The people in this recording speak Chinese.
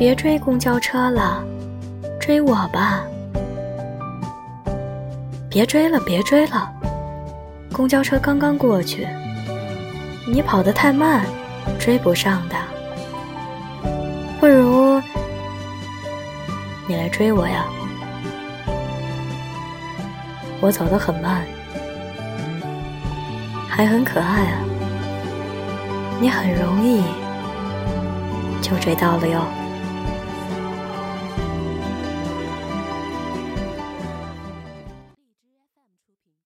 别追公交车了，追我吧。别追了，别追了，公交车刚刚过去。你跑得太慢，追不上的。不如你来追我呀。我走得很慢，还很可爱啊。你很容易就追到了哟。